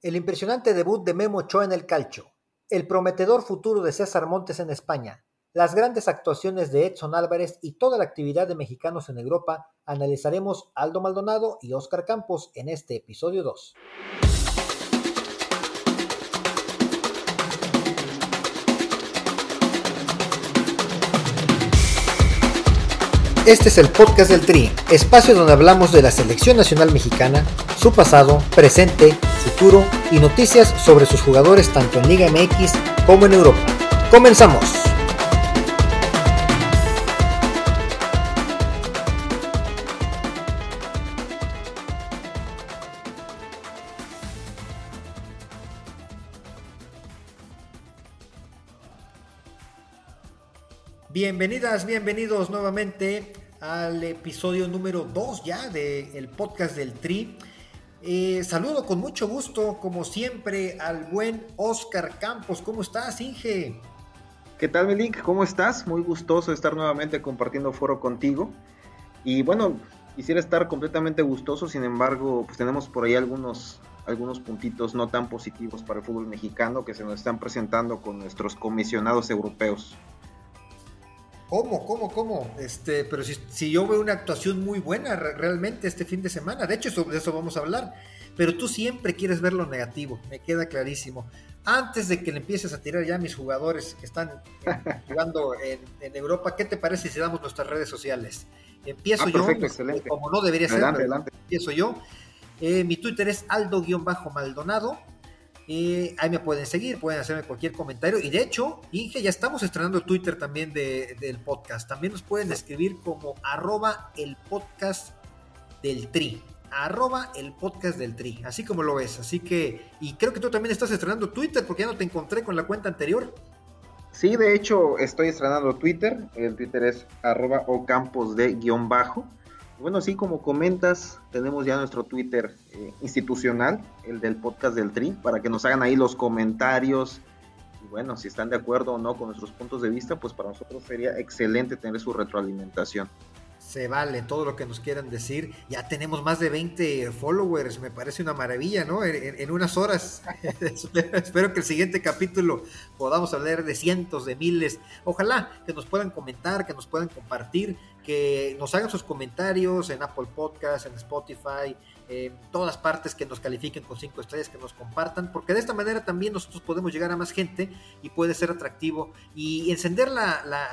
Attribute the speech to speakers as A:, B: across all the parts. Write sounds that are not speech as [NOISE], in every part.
A: El impresionante debut de Memo Ochoa en el calcio, el prometedor futuro de César Montes en España, las grandes actuaciones de Edson Álvarez y toda la actividad de mexicanos en Europa, analizaremos Aldo Maldonado y Óscar Campos en este episodio 2. Este es el podcast del Tri, espacio donde hablamos de la selección nacional mexicana, su pasado, presente, futuro y noticias sobre sus jugadores tanto en Liga MX como en Europa. ¡Comenzamos! Bienvenidas, bienvenidos nuevamente al episodio número 2 ya del podcast del Tri. Eh, saludo con mucho gusto, como siempre, al buen Oscar Campos. ¿Cómo estás, Inge?
B: ¿Qué tal, Melink? ¿Cómo estás? Muy gustoso estar nuevamente compartiendo foro contigo. Y bueno, quisiera estar completamente gustoso, sin embargo, pues tenemos por ahí algunos, algunos puntitos no tan positivos para el fútbol mexicano que se nos están presentando con nuestros comisionados europeos.
A: ¿Cómo, cómo, cómo? Este, pero si, yo veo una actuación muy buena realmente este fin de semana, de hecho sobre eso vamos a hablar, pero tú siempre quieres ver lo negativo, me queda clarísimo. Antes de que le empieces a tirar ya a mis jugadores que están [LAUGHS] jugando en, Europa, ¿qué te parece si damos nuestras redes sociales? Empiezo ah, yo, excelente. como no debería ser, adelante. empiezo yo. Eh, mi Twitter es aldo-maldonado. Ahí me pueden seguir, pueden hacerme cualquier comentario. Y de hecho, Inge, ya estamos estrenando Twitter también del podcast. También nos pueden escribir como arroba el podcast del tri. Arroba el del tri. Así como lo ves. Así que, y creo que tú también estás estrenando Twitter porque ya no te encontré con la cuenta anterior.
B: Sí, de hecho, estoy estrenando Twitter. El Twitter es arroba o campos de guion bajo. Bueno, sí, como comentas, tenemos ya nuestro Twitter eh, institucional, el del podcast del Tri, para que nos hagan ahí los comentarios. Y bueno, si están de acuerdo o no con nuestros puntos de vista, pues para nosotros sería excelente tener su retroalimentación
A: se vale todo lo que nos quieran decir. Ya tenemos más de 20 followers, me parece una maravilla, ¿no? En, unas horas. [LAUGHS] Espero que el siguiente capítulo podamos hablar de cientos, de miles. Ojalá que nos puedan comentar, que nos puedan compartir, que nos hagan sus comentarios en Apple Podcast, en Spotify, en todas partes que nos califiquen con cinco estrellas, que nos compartan, porque de esta manera también nosotros podemos llegar a más gente y puede ser atractivo y encender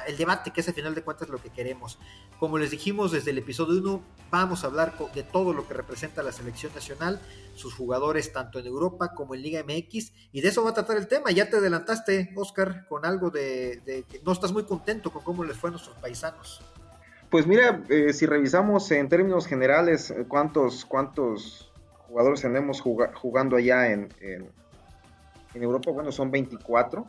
A: el debate, que es al final de cuentas lo que queremos. Como les dijimos desde el episodio 1, vamos a hablar de todo lo que representa la selección nacional, sus jugadores tanto en Europa como en Liga MX, y de eso va a tratar el tema. Ya te adelantaste, Oscar, con algo de que no estás muy contento con cómo les fue a nuestros paisanos.
B: Pues mira, eh, si revisamos en términos generales eh, cuántos, cuántos jugadores tenemos jugando allá en, en, Europa, bueno, son 24.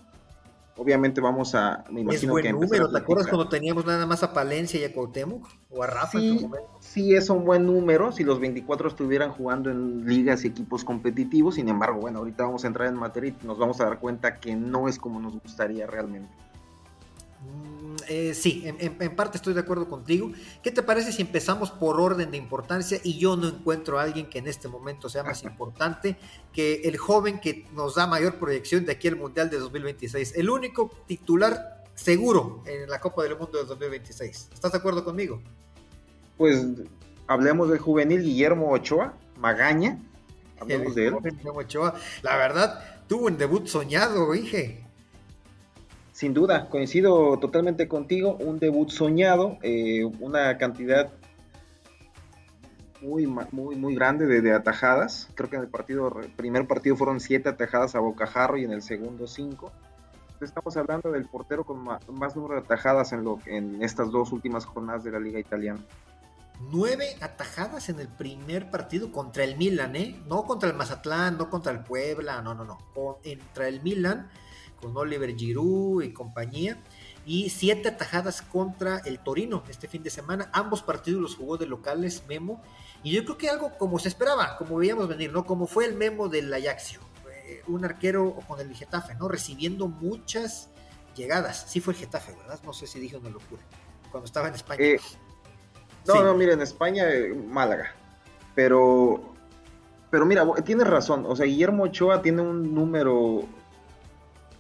B: Obviamente vamos a,
A: me imagino es buen número, ¿te acuerdas cuando teníamos nada más a Palencia y a Cuauhtémoc? O a Rafa
B: sí, Sí, es un buen número si los 24 estuvieran jugando en ligas y equipos competitivos. Sin embargo, bueno, ahorita vamos a entrar en materia y nos vamos a dar cuenta que no es como nos gustaría realmente.
A: Mm, eh, sí, en, parte estoy de acuerdo contigo. ¿Qué te parece si empezamos por orden de importancia y yo no encuentro a alguien que en este momento sea más [LAUGHS] importante que el joven que nos da mayor proyección de aquí al Mundial de 2026? El único titular seguro en la Copa del Mundo de 2026. ¿Estás de acuerdo conmigo?
B: Pues hablemos del juvenil Guillermo Ochoa, Magaña. Hablemos de él.
A: Ochoa. La verdad, tuvo un debut soñado, dije.
B: Sin duda, coincido totalmente contigo, un debut soñado, eh, una cantidad muy, muy, muy grande de, atajadas. Creo que en el partido, primer partido fueron siete atajadas a Bocajarro y en el segundo cinco. Estamos hablando del portero con más, número de atajadas en, lo, en estas dos últimas jornadas de la Liga Italiana.
A: Nueve atajadas en el primer partido contra el Milan, ¿eh? No contra el Mazatlán, no contra el Puebla, no, no, no. Contra el Milan con Oliver Giroud y compañía. Y siete atajadas contra el Torino este fin de semana. Ambos partidos los jugó de locales Memo. Y yo creo que algo como se esperaba, como veíamos venir, ¿no? Como fue el Memo del Ajaxio. un arquero con el Getafe, ¿no? Recibiendo muchas llegadas. Sí fue el Getafe, ¿verdad? No sé si dije una locura. Cuando estaba en España. Eh,
B: no, no, mira, en España, eh, Málaga. Pero pero mira, tienes razón, o sea, Guillermo Ochoa tiene un número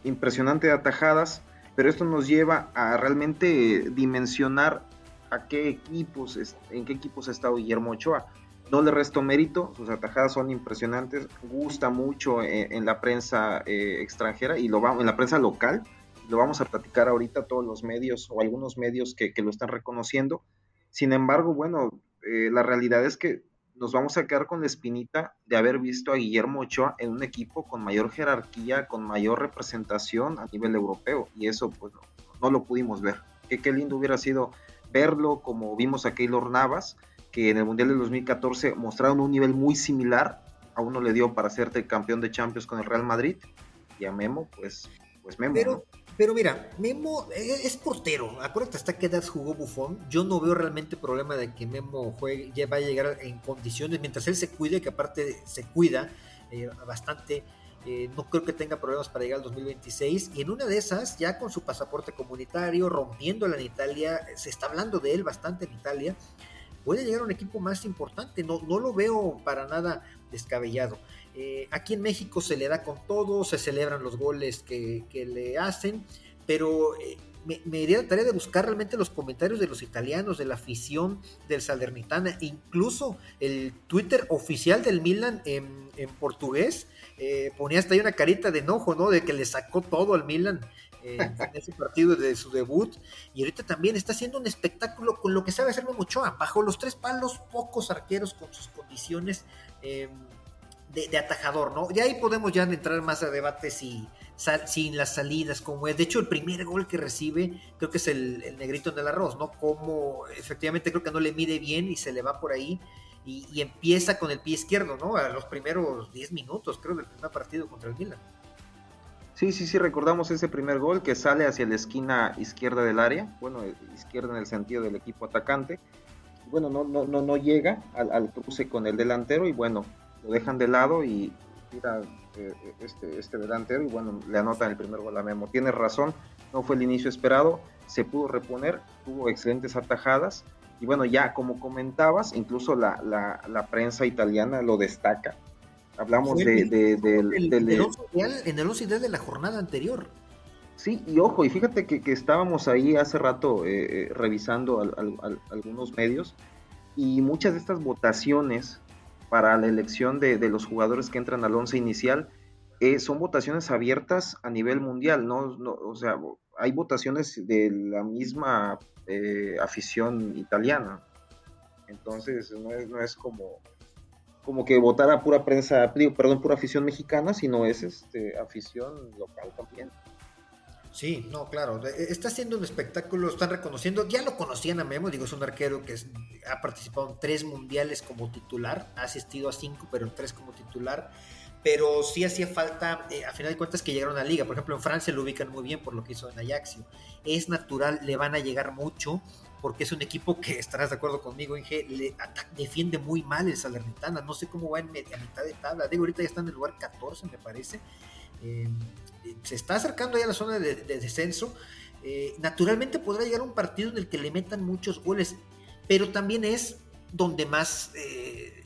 B: impresionante de atajadas, pero esto nos lleva a realmente dimensionar a qué equipos, en qué equipos ha estado Guillermo Ochoa. No le resto mérito, sus atajadas son impresionantes, gusta mucho en, la prensa eh, extranjera y lo vamos, en la prensa local, lo vamos a platicar ahorita todos los medios o algunos medios que, lo están reconociendo. Sin embargo, bueno, eh, la realidad es que nos vamos a quedar con la espinita de haber visto a Guillermo Ochoa en un equipo con mayor jerarquía, con mayor representación a nivel europeo. Y eso, pues, no, lo pudimos ver. Que qué lindo hubiera sido verlo como vimos a Keylor Navas, que en el Mundial del 2014 mostraron un nivel muy similar. A uno le dio para ser campeón de Champions con el Real Madrid. Y a Memo, pues, pues Memo.
A: Pero, pero mira, Memo es portero. Acuérdate hasta qué edad jugó Bufón. Yo no veo realmente problema de que Memo juegue, ya va a llegar en condiciones, mientras él se cuide, que aparte se cuida eh, bastante. Eh, no creo que tenga problemas para llegar al 2026. Y en una de esas, ya con su pasaporte comunitario, rompiéndola en Italia, se está hablando de él bastante en Italia, puede llegar a un equipo más importante. No, no lo veo para nada descabellado. Eh, aquí en México se le da con todo, se celebran los goles que, le hacen, pero eh, me, me iría la tarea de buscar realmente los comentarios de los italianos, de la afición del Salernitana, incluso el Twitter oficial del Milan en, portugués eh, ponía hasta ahí una carita de enojo, ¿no? De que le sacó todo al Milan [LAUGHS] en ese partido de su debut. Y ahorita también está haciendo un espectáculo con lo que sabe hacer Mochoa, bajo los tres palos, pocos arqueros con sus condiciones de, atajador, ¿no? Y ahí podemos ya entrar más a debate si, sin las salidas, como es. De hecho, el primer gol que recibe, creo que es el, negrito en el arroz, ¿no? Como efectivamente creo que no le mide bien y se le va por ahí. Y, empieza con el pie izquierdo, ¿no? A los primeros 10 minutos, creo, del primer partido contra el Milan.
B: Sí, sí, sí, recordamos ese primer gol que sale hacia la esquina izquierda del área, bueno, izquierda en el sentido del equipo atacante. Bueno, no, no, no, no llega al, al cruce con el delantero y bueno, lo dejan de lado y tira eh, este, este delantero y bueno, le anotan el primer gol a Memo. Tienes razón, no fue el inicio esperado, se pudo reponer, tuvo excelentes atajadas y bueno, ya como comentabas, incluso la, la, prensa italiana lo destaca. Hablamos de, de, del,
A: en el 11 ideal de la jornada anterior.
B: Sí, y ojo, y fíjate que, que estábamos ahí hace rato eh, eh, revisando algunos medios y muchas de estas votaciones para la elección de, los jugadores que entran al once inicial eh, son votaciones abiertas a nivel mundial, ¿no? o sea, hay votaciones de la misma eh, afición italiana. Entonces, no es, no es como, como que votar a pura prensa, perdón, pura afición mexicana, sino es este, afición local también.
A: Sí, no, claro. Está haciendo un espectáculo, están reconociendo. Ya lo conocían a Memo, digo, es un arquero que ha participado en tres mundiales como titular, ha asistido a cinco, pero en tres como titular. Pero sí hacía falta, eh, a final de cuentas, que llegaron a la liga. Por ejemplo, en Francia lo ubican muy bien por lo que hizo en Ajaxio. Es natural, le van a llegar mucho, porque es un equipo que, estarás de acuerdo conmigo, Inge, le defiende muy mal el Salernitana. No sé cómo va en a mitad de tabla. Digo, ahorita ya está en el lugar 14, me parece. Eh, se está acercando ya a la zona de, descenso, eh, naturalmente podrá llegar un partido en el que le metan muchos goles, pero también es donde más eh,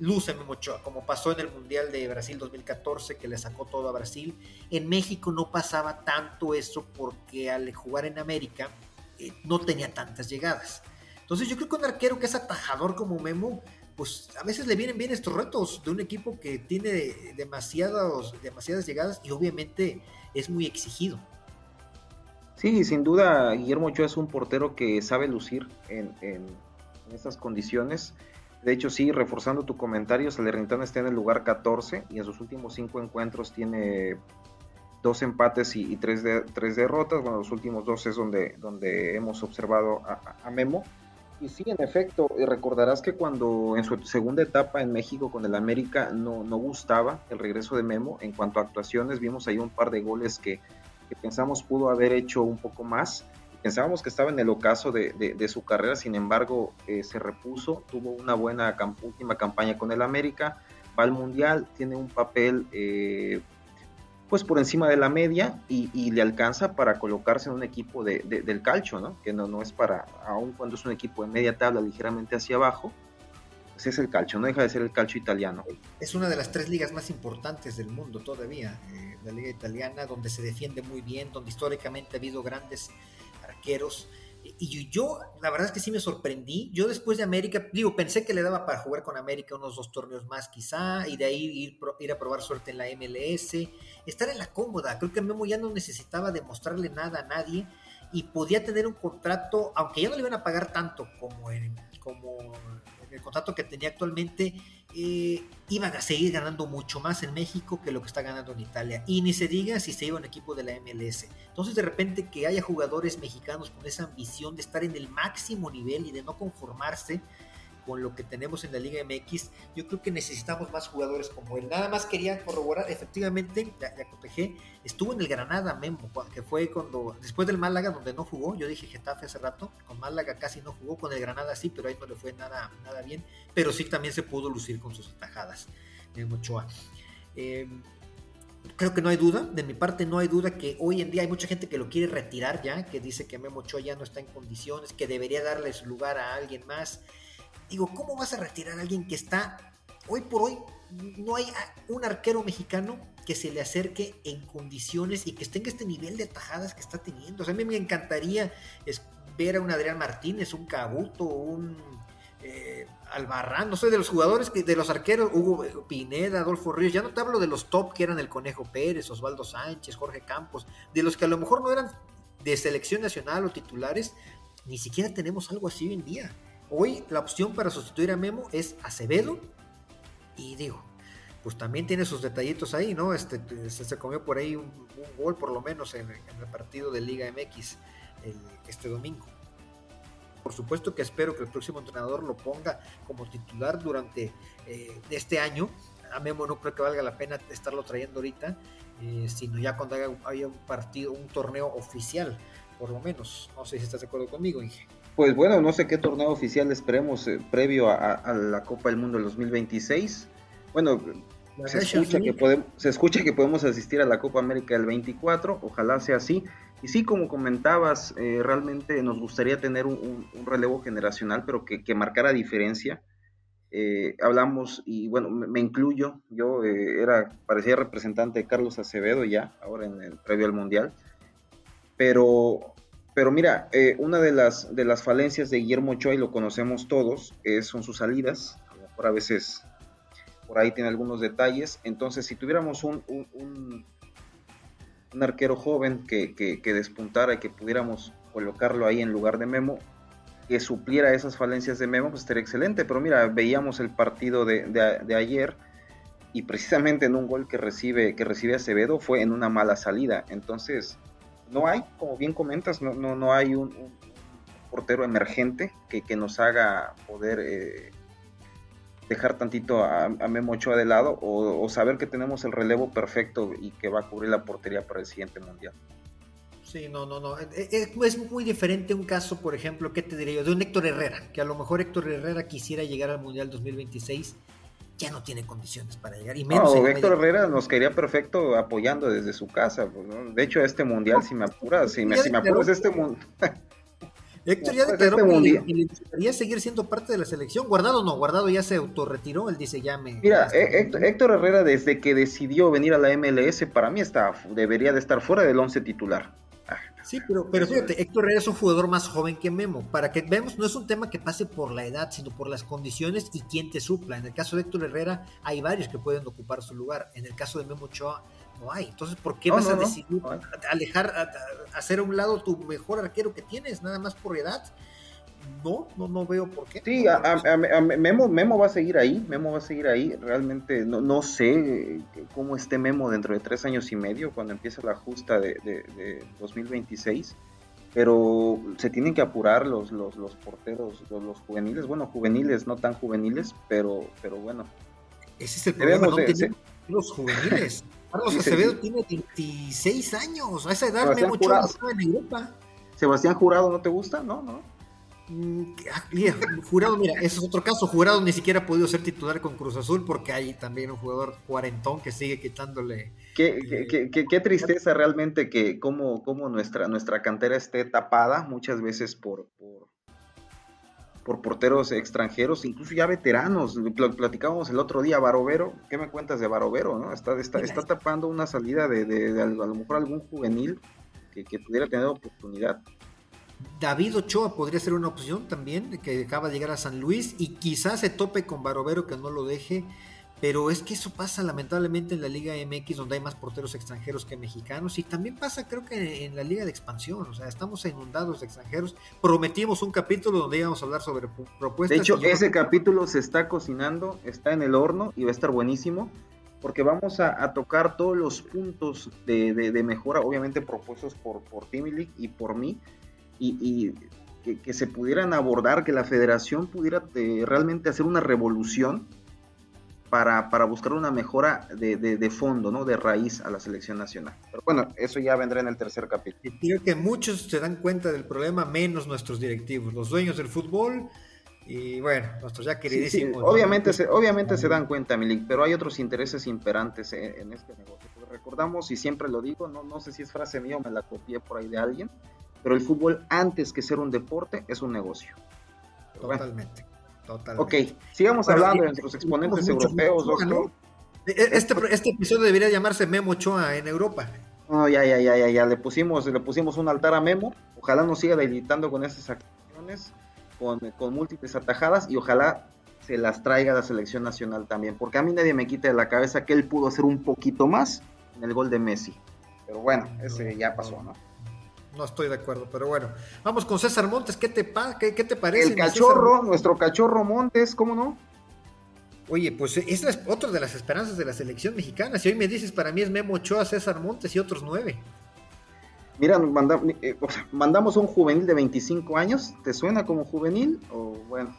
A: luce Memochoa, como pasó en el Mundial de Brasil 2014, que le sacó todo a Brasil. En México no pasaba tanto eso porque al jugar en América eh, no tenía tantas llegadas. Entonces yo creo que un arquero que es atajador como Memo, pues a veces le vienen bien estos retos de un equipo que tiene demasiados, demasiadas llegadas y obviamente es muy exigido.
B: Sí, sin duda Guillermo Ochoa es un portero que sabe lucir en, estas condiciones. De hecho, sí, reforzando tu comentario, Salernitana está en el lugar 14 y en sus últimos cinco encuentros tiene dos empates y, tres, de, tres derrotas. Bueno, los últimos dos es donde, donde hemos observado a Memo. Y sí, en efecto, recordarás que cuando en su segunda etapa en México con el América no, no gustaba el regreso de Memo, en cuanto a actuaciones vimos ahí un par de goles que, pensamos pudo haber hecho un poco más. Pensábamos que estaba en el ocaso de, su carrera, sin embargo eh, se repuso, tuvo una buena última campaña con el América, va al Mundial, tiene un papel eh, pues por encima de la media y, le alcanza para colocarse en un equipo de, del calcio, ¿no? Que no, no es para, aun cuando es un equipo de media tabla ligeramente hacia abajo, pues es el calcio, no deja de ser el calcio italiano.
A: Es una de las tres ligas más importantes del mundo todavía, eh, la liga italiana, donde se defiende muy bien, donde históricamente ha habido grandes arqueros. Y yo, la verdad es que sí me sorprendí. Yo después de América, digo, pensé que le daba para jugar con América unos dos torneos más quizá, y de ahí ir, ir a probar suerte en la MLS, estar en la cómoda. Creo que Memo ya no necesitaba demostrarle nada a nadie y podía tener un contrato, aunque ya no le iban a pagar tanto como en, como el contrato que tenía actualmente, eh, iban a seguir ganando mucho más en México que lo que está ganando en Italia. Y ni se diga si se iba un equipo de la MLS. Entonces, de repente, que haya jugadores mexicanos con esa ambición de estar en el máximo nivel y de no conformarse con lo que tenemos en la Liga MX, yo creo que necesitamos más jugadores como él. Nada más quería corroborar, efectivamente, ya, ya estuvo en el Granada Memo, que fue cuando, después del Málaga, donde no jugó, yo dije Getafe hace rato, con Málaga casi no jugó, con el Granada sí, pero ahí no le fue nada, nada bien, pero sí también se pudo lucir con sus atajadas, Memo Ochoa. Eh, creo que no hay duda, de mi parte no hay duda que hoy en día hay mucha gente que lo quiere retirar ya, que dice que Memo Ochoa ya no está en condiciones, que debería darle su lugar a alguien más. Digo, ¿cómo vas a retirar a alguien que está, hoy por hoy, no hay un arquero mexicano que se le acerque en condiciones y que en este nivel de atajadas que está teniendo? O sea, a mí me encantaría ver a un Adrián Martínez, un Cabuto, un eh, Albarrán, no sé, de los jugadores, de los arqueros, Hugo Pineda, Adolfo Ríos, ya no te hablo de los top que eran el Conejo Pérez, Osvaldo Sánchez, Jorge Campos, de los que a lo mejor no eran de selección nacional o titulares, ni siquiera tenemos algo así hoy en día. Hoy la opción para sustituir a Memo es Acevedo. Y digo, pues también tiene sus detallitos ahí, ¿no? Este, se, comió por ahí un, gol por lo menos en, el partido de Liga MX este domingo. Por supuesto que espero que el próximo entrenador lo ponga como titular durante eh, este año. A Memo no creo que valga la pena estarlo trayendo ahorita, eh, sino ya cuando haya, un partido, un torneo oficial, por lo menos. No sé si estás de acuerdo conmigo, Inge.
B: Pues bueno, no sé qué torneo oficial esperemos eh, previo a, la Copa del Mundo del 2026. Bueno, se escucha, que podemos, se escucha que podemos asistir a la Copa América del 24, ojalá sea así. Y sí, como comentabas, eh, realmente nos gustaría tener un, relevo generacional, pero que, marcara diferencia. Eh, hablamos, y bueno, me, incluyo, yo era, parecía representante de Carlos Acevedo ya, ahora en el previo al Mundial, pero pero mira, eh, una de las, de las falencias de Guillermo Ochoa, lo conocemos todos, son sus salidas. A lo mejor a veces por ahí tiene algunos detalles. Entonces, si tuviéramos un, un, arquero joven que, que, despuntara y que pudiéramos colocarlo ahí en lugar de Memo, que supliera esas falencias de Memo, pues estaría excelente. Pero mira, veíamos el partido de, de, ayer y precisamente en un gol que recibe, que recibe Acevedo fue en una mala salida. Entonces, no hay, como bien comentas, no, no, no hay un, portero emergente que, que, nos haga poder eh, dejar tantito a, a, de lado o, saber que tenemos el relevo perfecto y que va a cubrir la portería para el siguiente mundial.
A: Sí, no, no, no. Es, muy diferente un caso, por ejemplo, ¿qué te diría yo? De un Héctor Herrera, que a lo mejor Héctor Herrera quisiera llegar al Mundial 2026 ya no tiene condiciones para llegar. Y menos
B: no, Héctor Herrera nos quería perfecto apoyando desde su casa. Pues, de hecho, este mundial, si me apuras, si me, si me apuras, este mundial. [LAUGHS]
A: Héctor ya declaró este que le gustaría seguir siendo parte de la selección. Guardado no, Guardado ya se autorretiró, él dice ya me...
B: Mira, Héctor, Herrera desde que decidió venir a la MLS, para mí está, debería de estar fuera del once titular.
A: Sí, pero, pero fíjate, Héctor Herrera es un jugador más joven que Memo. Para que veamos, no es un tema que pase por la edad, sino por las condiciones y quién te supla. En el caso de Héctor Herrera, hay varios que pueden ocupar su lugar. En el caso de Memo Ochoa, no hay. Entonces, ¿por qué vas a decidir alejar, hacer a un lado tu mejor arquero que tienes, nada más por edad? No, no, no veo por qué.
B: Sí, Memo, Memo va a seguir ahí, Memo va a seguir ahí. Realmente no, no sé cómo esté Memo dentro de tres años y medio, cuando empiece la justa de, de, 2026. Pero se tienen que apurar los, los, los porteros, los, juveniles. Bueno, juveniles, no tan juveniles, pero, pero bueno.
A: Ese es el problema, no los juveniles. [LAUGHS] Carlos Acevedo tiene 26 años. A esa edad Memo Ochoa en Europa.
B: Sebastián Jurado, ¿no te gusta? No, no.
A: Mm, ah, jurado, mira, ese es otro caso. Jurado ni siquiera ha podido ser titular con Cruz Azul porque hay también un jugador cuarentón que sigue quitándole.
B: Qué, eh, qué, tristeza realmente que como, como nuestra, nuestra cantera esté tapada muchas veces por, por, por porteros extranjeros, incluso ya veteranos. platicábamos el otro día, Barovero, ¿qué me cuentas de Barovero? ¿no? Está, está, está tapando una salida de, de, a lo mejor algún juvenil que, que pudiera tener oportunidad.
A: David Ochoa podría ser una opción también, que acaba de llegar a San Luis y quizás se tope con Barovero que no lo deje pero es que eso pasa lamentablemente en la Liga MX donde hay más porteros extranjeros que mexicanos y también pasa creo que en la Liga de Expansión, o sea, estamos inundados de extranjeros. Prometimos un capítulo donde íbamos a hablar sobre propuestas.
B: De hecho, ese capítulo se está cocinando, está en el horno y va a estar buenísimo porque vamos a, tocar todos los puntos de, mejora, obviamente propuestos por, por Timmy y por mí, y, que, se pudieran abordar, que la federación pudiera eh, realmente hacer una revolución para, para buscar una mejora de, de, fondo, ¿no? De raíz a la selección nacional. Pero bueno, eso ya vendrá en el tercer capítulo.
A: Creo que muchos se dan cuenta del problema, menos nuestros directivos, los dueños del fútbol y bueno, nuestros ya queridísimos.
B: Obviamente, se, obviamente se dan cuenta, Milik, pero hay otros intereses imperantes en, este negocio. recordamos, y siempre lo digo, no, no sé si es frase mía o me la copié por ahí de alguien, pero el fútbol antes que ser un deporte es un negocio.
A: Totalmente.
B: Ok, sigamos hablando de nuestros exponentes europeos,
A: e, e, Este, este episodio debería llamarse Memo Ochoa en Europa.
B: No, ya, ya, ya, ya, ya, le pusimos, le pusimos un altar a Memo. Ojalá nos siga debilitando con esas acciones, con, con múltiples atajadas y ojalá se las traiga a la selección nacional también, porque a mí nadie me quita de la cabeza que él pudo hacer un poquito más en el gol de Messi. Pero bueno, ese ya pasó, ¿no?
A: No estoy de acuerdo, pero bueno. Vamos con César Montes, ¿qué te, qué, qué te parece?
B: El cachorro, nuestro cachorro Montes, ¿cómo no?
A: Oye, pues esa es otra de las esperanzas de la selección mexicana. Si hoy me dices, para mí es Memo Ochoa, César Montes y otros nueve.
B: Mira, eh, mandamos un juvenil de 25 años. ¿Te suena como juvenil? O bueno.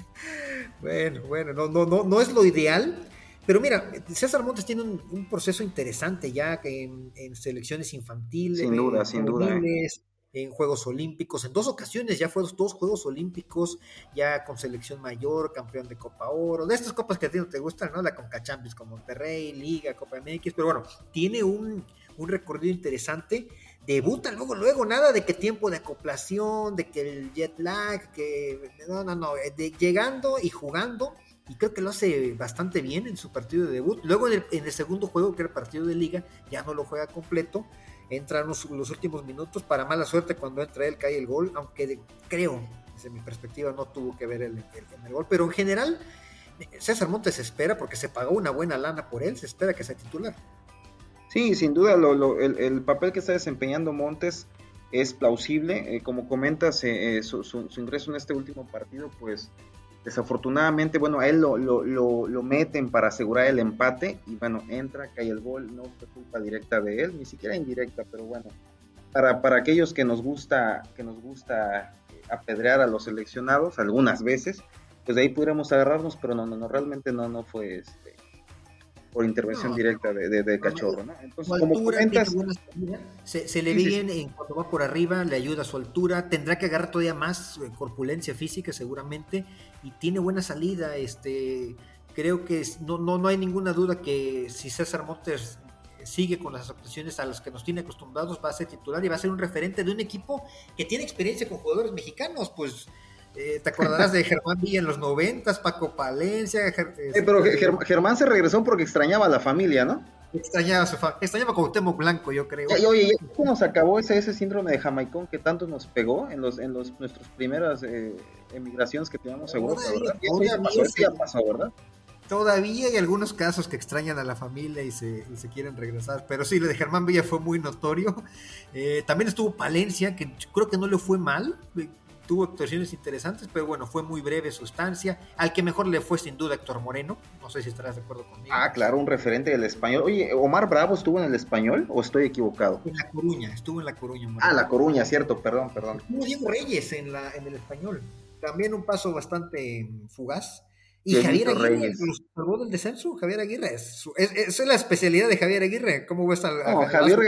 B: [LAUGHS]
A: bueno, bueno, no, no, no, no es lo ideal, pero mira, César Montes tiene un, proceso interesante ya en, en selecciones infantiles.
B: Sin duda, sin duda.
A: ¿eh? En Juegos Olímpicos, en dos ocasiones ya fue dos Juegos Olímpicos, ya con selección mayor, campeón de Copa Oro, de estas copas que a ti no te gustan, ¿no? La Conca Champions con Monterrey, Liga, Copa MX, pero bueno, tiene un, un recorrido interesante debuta luego, luego, nada de que tiempo de acoplación, de que el jet lag, que no, no, no, de, llegando y jugando y creo que lo hace bastante bien en su partido de debut. Luego en el, segundo juego, que era el partido de liga, ya no lo juega completo. Entra en los, últimos minutos, para mala suerte cuando entra él cae el gol, aunque creo, desde mi perspectiva, no tuvo que ver el, el, gol, pero en general César Montes espera, porque se pagó una buena lana por él, se espera que sea titular.
B: Sí, sin duda, el, papel que está desempeñando Montes es plausible. Eh, como comentas, eh, eh, su, ingreso en este último partido, pues Desafortunadamente, bueno, a él lo, lo, meten para asegurar el empate y bueno, entra, cae el gol, no fue culpa directa de él, ni siquiera indirecta, pero bueno, para, para aquellos que nos gusta, que nos gusta apedrear a los seleccionados algunas veces, pues de ahí pudiéramos agarrarnos, pero no, no, no, realmente no, no fue este, por intervención directa de, de, Cachorro, ¿no?
A: Entonces, como comentas... Se, se, le ve bien en cuanto va por arriba, le ayuda a su altura, tendrá que agarrar todavía más eh, corpulencia física seguramente, y tiene buena salida, este creo que no, no, no hay ninguna duda que si César Montes sigue con las actuaciones a las que nos tiene acostumbrados, va a ser titular y va a ser un referente de un equipo que tiene experiencia con jugadores mexicanos, pues eh, ¿Te acordarás de Germán Villa en los noventas, Paco Palencia?
B: Eh, pero Germán se regresó porque extrañaba a la familia, ¿no?
A: Extrañaba a su familia, extrañaba como Temo Blanco, yo creo.
B: Y, oye, ¿cómo se acabó ese, ese síndrome de Jamaicón que tanto nos pegó en los en los nuestras primeras eh, emigraciones que teníamos seguro, ¿verdad? Todavía, pasó, ¿verdad?
A: Todavía hay algunos casos que extrañan a la familia y se, y se quieren regresar, pero sí, lo de Germán Villa fue muy notorio. también estuvo Palencia, que creo que no le fue mal, tuvo actuaciones interesantes, pero bueno, fue muy breve su estancia. Al que mejor le fue sin duda Héctor Moreno, no sé si estarás de acuerdo conmigo.
B: Ah, claro, un referente del español. Oye, ¿Omar Bravo estuvo en el español o estoy equivocado?
A: En La Coruña, estuvo en La Coruña.
B: Ah, La Coruña, cierto, perdón, perdón.
A: Estuvo Diego Reyes en, la, en el español. También un paso bastante fugaz. Y Javier Aguirre nos salvó del descenso, Javier Aguirre. Es, es, la especialidad de Javier Aguirre. ¿Cómo ves
B: a, no, Javier,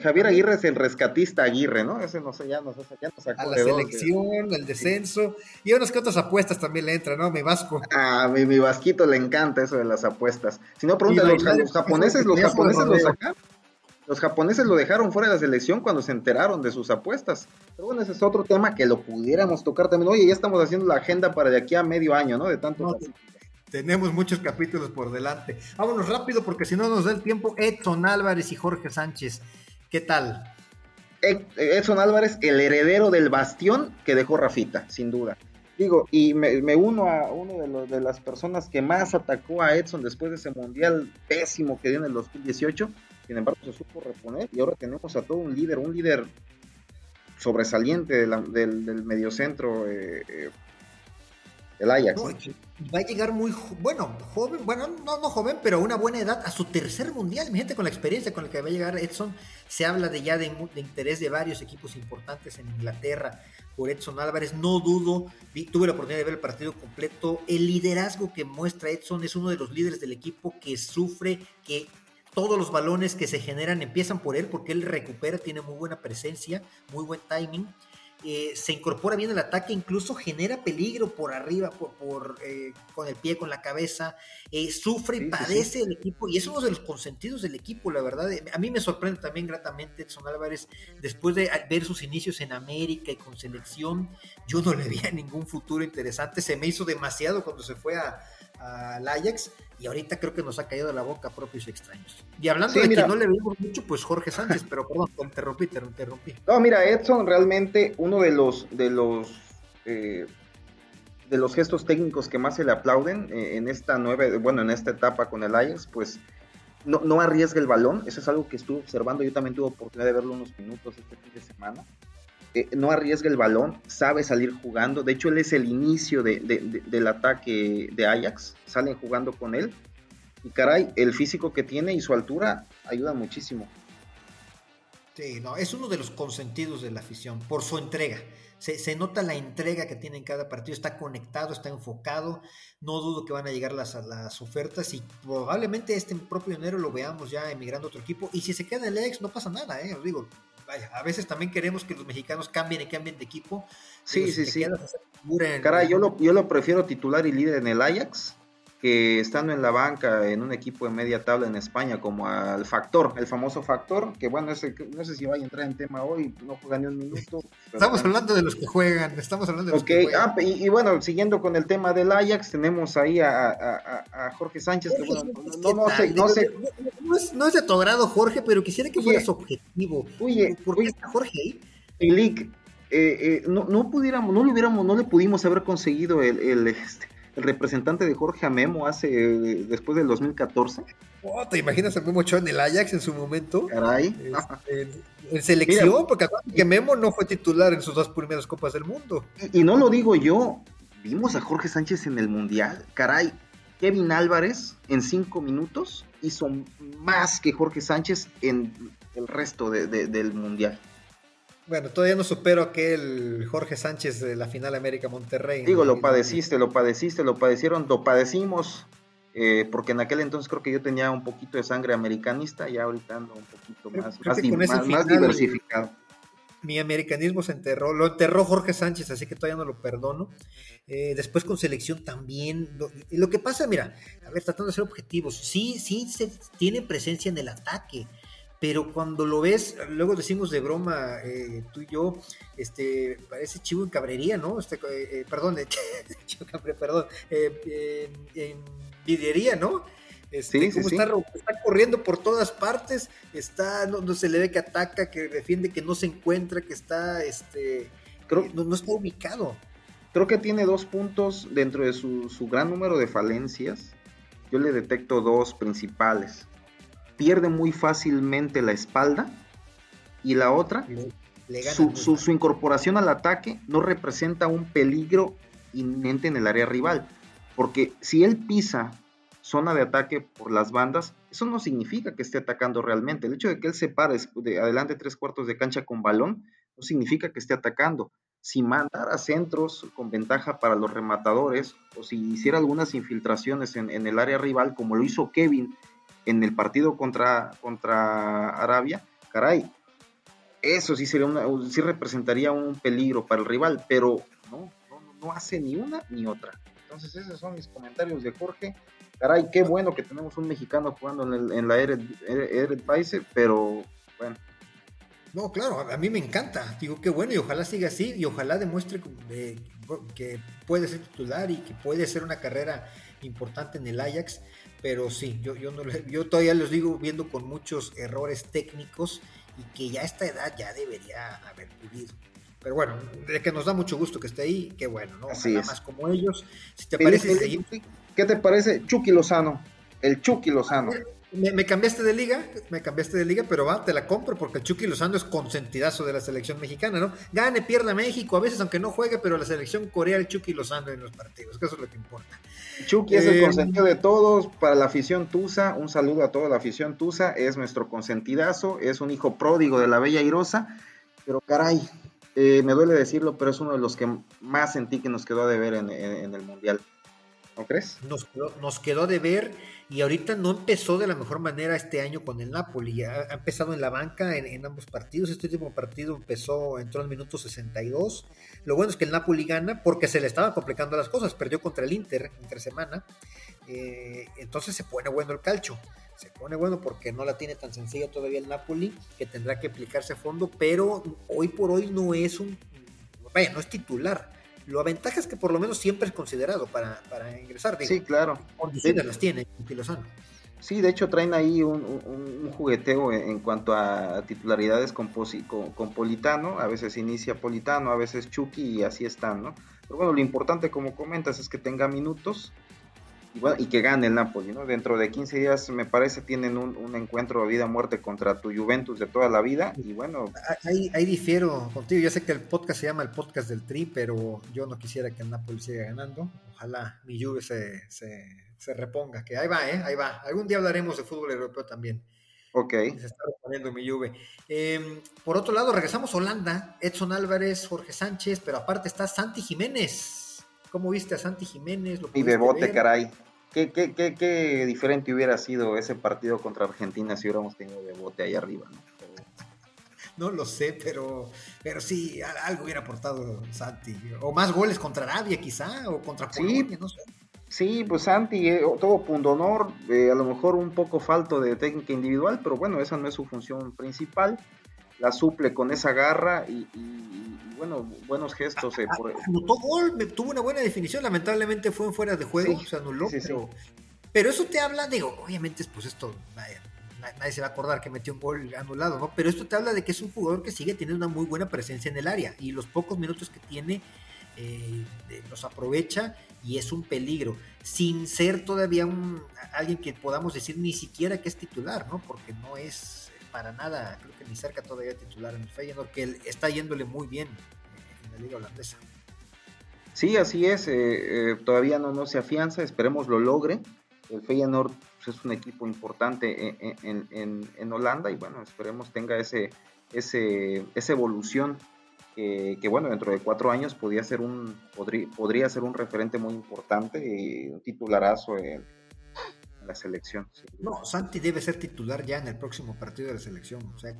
B: Javier, Aguirre es el rescatista Aguirre, ¿no? Ese no sé, ya nos, ya nos
A: sacó A la selección, el descenso. Y unas que otras apuestas también le entran, ¿no? Mi Vasco.
B: Ah, mi, mi Vasquito le encanta eso de las apuestas. Si no, pregúntale, los, los, japoneses, los japoneses lo sacan. Los japoneses lo dejaron fuera de la selección cuando se enteraron de sus apuestas. Pero bueno, ese es otro tema que lo pudiéramos tocar también. Oye, ya estamos haciendo la agenda para de aquí a medio año, ¿no? De tanto.
A: tenemos muchos capítulos por delante. Vámonos rápido porque si no nos da el tiempo. Edson Álvarez y Jorge Sánchez. ¿Qué tal?
B: Edson Álvarez, el heredero del bastión que dejó Rafita, sin duda. Digo, y me, uno a uno de, los, de las personas que más atacó a Edson después de ese mundial pésimo que dio en el 2018. Sin embargo, se supo reponer y ahora tenemos a todo un líder, un líder sobresaliente del, del mediocentro eh, eh, Ajax.
A: va a llegar muy, bueno, joven, bueno, no, no joven, pero a una buena edad, a su tercer mundial. Mi gente, con la experiencia con la que va a llegar Edson, se habla de ya de, de interés de varios equipos importantes en Inglaterra por Edson Álvarez. No dudo, tuve la oportunidad de ver el partido completo. El liderazgo que muestra Edson es uno de los líderes del equipo que sufre, que todos los balones que se generan empiezan por él porque él recupera, tiene muy buena presencia, muy buen timing. Eh, se incorpora bien el ataque, incluso genera peligro por arriba, por, eh, con el pie, con la cabeza, eh, sufre y padece el equipo, y es uno de los consentidos del equipo, la verdad. A mí me sorprende también gratamente Edson Álvarez, después de ver sus inicios en América y con selección, yo no le veía ningún futuro interesante, se me hizo demasiado cuando se fue a, al Ajax y ahorita creo que nos ha caído de la boca propios extraños. Y hablando de que no le vemos mucho, pues Jorge Sánchez, pero perdón, te interrumpí, te interrumpí.
B: No, mira, Edson realmente uno de los de los eh, de los gestos técnicos que más se le aplauden eh, en esta nueva, bueno, en esta etapa con el Ajax, pues no, no arriesga el balón, eso es algo que estuve observando, yo también tuve oportunidad de verlo unos minutos este fin de semana. Eh, no arriesga el balón, sabe salir jugando. De hecho, él es el inicio del ataque de Ajax. Salen jugando con él. Y caray, el físico que tiene y su altura ayuda muchísimo.
A: Sí, no, es uno de los consentidos de la afición por su entrega. Se, nota la entrega que tiene en cada partido, está conectado, está enfocado. No dudo que van a llegar las, las ofertas y probablemente este propio enero lo veamos ya emigrando a otro equipo. Y si se queda el ex, no pasa nada, ¿eh? os digo, a veces también queremos que los mexicanos cambien y cambien de equipo.
B: Sí, sí, sí. Cara, yo lo, yo lo prefiero titular y líder en el Ajax que estando en la banca en un equipo de media tabla en España como al Factor, el famoso Factor, que bueno, ese, no sé si vaya a entrar en tema hoy, no juega ni un minuto.
A: Estamos hablando de los que juegan, estamos hablando de los que juegan.
B: Ah, y, bueno, siguiendo con el tema del Ajax, tenemos ahí a, Jorge Sánchez, que bueno, no, no, sé, no sé.
A: No es, de tu agrado, Jorge, pero quisiera que fueras objetivo.
B: Oye, ¿por qué está Jorge ahí? Eh, eh, no, no pudiéramos, no le hubiéramos, no le pudimos haber conseguido el, el este, el representante de Jorge Amemo hace después del 2014.
A: ¿Te imaginas a Memo Ochoa en el Ajax en su momento?
B: Caray.
A: en, selección, porque que Memo no fue titular en sus dos primeras Copas del Mundo.
B: Y, no lo digo yo, vimos a Jorge Sánchez en el Mundial. Caray, Kevin Álvarez en cinco minutos hizo más que Jorge Sánchez en el resto del Mundial.
A: Bueno, todavía no supero aquel Jorge Sánchez de la final América Monterrey.
B: Digo, lo padeciste, lo padeciste, lo padecieron, lo padecimos, eh, porque en aquel entonces creo que yo tenía un poquito de sangre americanista y ahorita ando un poquito más, más, diversificado.
A: Mi, americanismo se enterró, lo enterró Jorge Sánchez, así que todavía no lo perdono. Eh, después con selección también. Lo, lo que pasa, mira, a ver, tratando de ser objetivos, sí, sí se tiene presencia en el ataque pero cuando lo ves, luego decimos de broma, eh, tú y yo, este, parece chivo en cabrería, ¿no? Este, eh, eh, perdón, [LAUGHS] perdón, en videría, ¿no? Este, sí, Está, corriendo por todas partes, está, no, se le ve que ataca, que defiende, que no se encuentra, que está, este, creo, no, no está ubicado.
B: Creo que tiene dos puntos dentro de su, su gran número de falencias. Yo le detecto dos principales pierde muy fácilmente la espalda y la otra, su, incorporación al ataque no representa un peligro inminente en el área rival, porque si él pisa zona de ataque por las bandas, eso no significa que esté atacando realmente. El hecho de que él se pare de adelante tres cuartos de cancha con balón, no significa que esté atacando. Si mandara centros con ventaja para los rematadores, o si hiciera algunas infiltraciones en, en el área rival, como lo hizo Kevin en el partido contra, contra Arabia, caray, eso sí sería una, sí representaría un peligro para el rival, pero no, no, hace ni una ni otra. Entonces esos son mis comentarios de Jorge. Caray, qué bueno que tenemos un mexicano jugando en, el, en la Eredivisie, pero bueno.
A: No, claro, a mí me encanta. Digo, qué bueno y ojalá siga así y ojalá demuestre que puede ser titular y que puede ser una carrera importante en el Ajax. Pero sí, yo, yo, no, yo todavía los digo viendo con muchos errores técnicos y que ya a esta edad ya debería haber pulido. Pero bueno, de que nos da mucho gusto que esté ahí, qué bueno, ¿no? Así más como ellos. Si te parece,
B: ¿Qué te parece Chucky Lozano? El Chucky Lozano.
A: Me, cambiaste de liga, me cambiaste de liga, pero va, te la compro porque el Chucky Lozano es consentidazo de la selección mexicana, ¿no? Gane, pierda México, a veces aunque no juegue, pero la selección corea el Chucky Lozano en los partidos, que eso es lo que importa.
B: Chucky es el eh, consentido de todos, para la afición Tusa, un saludo a toda la afición Tusa, es nuestro consentidazo, es un hijo pródigo de la Bella Irosa, pero caray, eh, me duele decirlo, pero es uno de los que más sentí que nos quedó de ver en el Mundial. ¿No crees?
A: Nos quedó, nos quedó de ver y ahorita no empezó de la mejor manera este año con el Napoli. Ha, empezado en la banca en, ambos partidos. Este último partido empezó, entró en el minuto 62. Lo bueno es que el Napoli gana porque se le estaban complicando las cosas. Perdió contra el Inter entre semana. Eh, entonces se pone bueno el calcho. Se pone bueno porque no la tiene tan sencilla todavía el Napoli, que tendrá que aplicarse a fondo, pero hoy por hoy no es un. Vaya, no es titular lo aventaja es que por lo menos siempre es considerado para, para ingresar.
B: sí, claro.
A: Condiciones las tiene Lozano.
B: Sí, de hecho traen ahí un, jugueteo en, cuanto a titularidades con, con, Politano. A veces inicia Politano, a veces Chucky y así están, ¿no? Pero bueno, lo importante, como comentas, es que tenga minutos y, que gane el Napoli, ¿no? Dentro de 15 días, me parece, tienen un, encuentro de vida muerte contra tu Juventus de toda la vida, y bueno...
A: Ahí, ahí difiero contigo, ya sé que el podcast se llama el podcast del Tri, pero yo no quisiera que el Napoli siga ganando, ojalá mi Juve se, se, reponga, que ahí va, ¿eh? Ahí va, algún día hablaremos de fútbol europeo también.
B: Ok.
A: Se está reponiendo mi Juve. Em, por otro lado, regresamos a Holanda, Edson Álvarez, Jorge Sánchez, pero aparte está Santi Jiménez, ¿Cómo viste a Santi Jiménez?
B: y Bebote, caray. ¿Qué, qué, qué, qué, diferente hubiera sido ese partido contra Argentina si hubiéramos tenido Bebote ahí arriba, ¿no?
A: No lo sé, pero, pero sí, algo hubiera aportado Santi. O más goles contra Arabia, quizá, o contra Polonia, sí, no sé.
B: Sí, pues Santi, eh, todo punto honor, eh, a lo mejor un poco falto de técnica individual, pero bueno, esa no es su función principal. La suple con esa garra y bueno, buenos gestos. Eh, por...
A: gol, tuvo una buena definición, lamentablemente fue en fuera de juego, se anuló, pero, eso te habla, digo, obviamente pues esto, nadie, nadie, se va a acordar que metió un gol anulado, ¿no? Pero esto te habla de que es un jugador que sigue teniendo una muy buena presencia en el área y los pocos minutos que tiene eh, los aprovecha y es un peligro, sin ser todavía un, alguien que podamos decir ni siquiera que es titular, ¿no? Porque no es para nada, creo que ni cerca todavía titular en el Feyenoord, que está yéndole muy bien en la liga holandesa.
B: Sí, así es, eh, eh, todavía no, no se afianza, esperemos lo logre. El Feyenoord pues, es un equipo importante en, Holanda y bueno, esperemos tenga ese, ese, esa evolución que, bueno, dentro de cuatro años podría ser un, podría, podría ser un referente muy importante, y un titularazo en, la selección.
A: No, Santi debe ser titular ya en el próximo partido de la selección, o sea,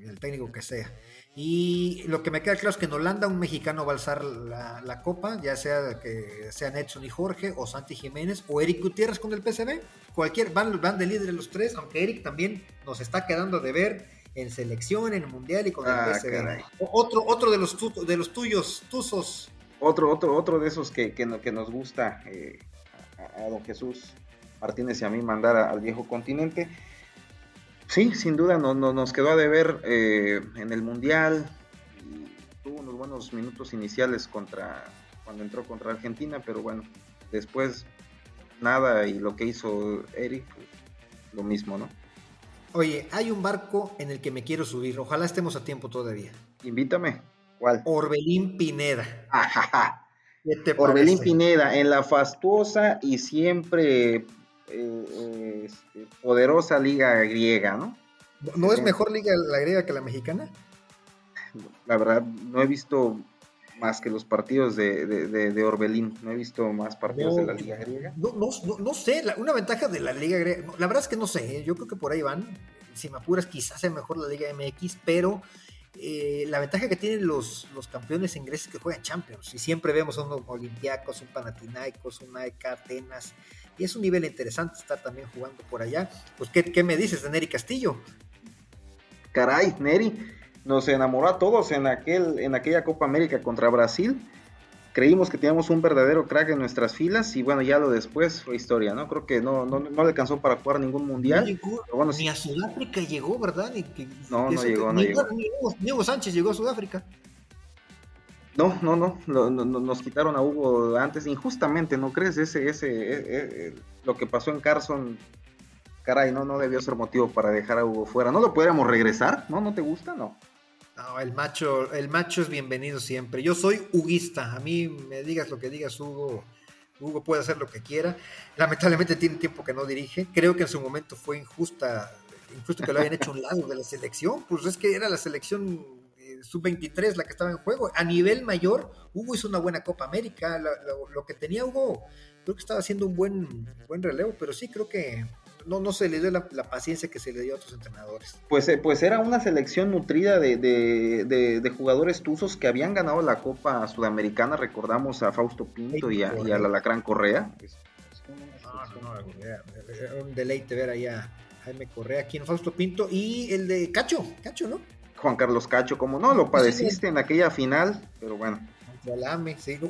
A: el técnico que sea. Y lo que me queda claro es que en Holanda un mexicano va a alzar la, copa, ya sea que sean Edson y Jorge, o Santi Jiménez, o Eric Gutiérrez con el PCB. Cualquier, van, van de líderes los tres, aunque Eric también nos está quedando de ver en selección, en el mundial y con el ah, PSV. Otro, otro de los de los tuyos, tuzos.
B: Otro, otro, otro de esos que, que, nos gusta eh, a, don Jesús. Martínez y a mí mandar al viejo continente. Sí, sin duda no, nos quedó a deber eh, en el Mundial. tuvo unos buenos minutos iniciales contra cuando entró contra Argentina, pero bueno, después nada y lo que hizo Eric, pues, lo mismo, ¿no?
A: Oye, hay un barco en el que me quiero subir. Ojalá estemos a tiempo todavía.
B: Invítame. ¿Cuál?
A: Orbelín Pineda. [LAUGHS]
B: Orbelín Pineda, en la fastuosa y siempre eh, este, poderosa liga griega, ¿no?
A: ¿No es mejor liga la griega que la mexicana?
B: La verdad, no he visto más que los partidos de, Orbelín. No he visto más partidos de la Liga Griega.
A: No, no, sé, una ventaja de la Liga Griega. La verdad es que no sé, ¿eh? yo creo que por ahí van. Si me apuras, quizás sea mejor la Liga MX, pero eh, la ventaja que tienen los, los campeones ingleses que juegan Champions y siempre vemos a unos Olympiacos, un Panathinaikos, un AEK Atenas y es un nivel interesante estar también jugando por allá. Pues, ¿qué, me dices de Neri Castillo?
B: Caray, Neri nos enamoró a todos en, aquel, en aquella Copa América contra Brasil creímos que teníamos un verdadero crack en nuestras filas y bueno, ya lo después fue historia, ¿no? Creo que no, no, no le alcanzó para jugar ningún mundial.
A: ni a Sudáfrica llegó, ¿verdad?
B: no, no llegó, no llegó.
A: Ni Hugo, Sánchez llegó a Sudáfrica.
B: No, no, no, nos quitaron a Hugo antes, injustamente, ¿no crees? Ese, ese, e, e, e, lo que pasó en Carson, caray, no, no debió ser motivo para dejar a Hugo fuera. ¿No lo pudiéramos regresar? ¿No? ¿No te gusta? No.
A: No, el macho, el macho es bienvenido siempre. Yo soy huguista. A mí me digas lo que digas, Hugo. Hugo puede hacer lo que quiera. Lamentablemente tiene tiempo que no dirige. Creo que en su momento fue injusta, injusto que lo hayan hecho un lado de la selección. Pues es que era la selección eh, sub-23 la que estaba en juego. A nivel mayor, Hugo hizo una buena Copa América. Lo, que tenía Hugo, creo que estaba haciendo un buen, buen relevo, pero sí creo que no, no se le dio la, paciencia que se le dio a otros entrenadores.
B: Pues, eh, pues era una selección nutrida de, de, jugadores tuzos que habían ganado la Copa Sudamericana, recordamos a Fausto Pinto y a, y a la Lacrán Correa.
A: No, no, no, un deleite ver ahí a Jaime Correa, aquí en Fausto Pinto, y el de Cacho, Cacho, ¿no?
B: Juan Carlos Cacho, como no, lo padeciste en aquella final, pero bueno.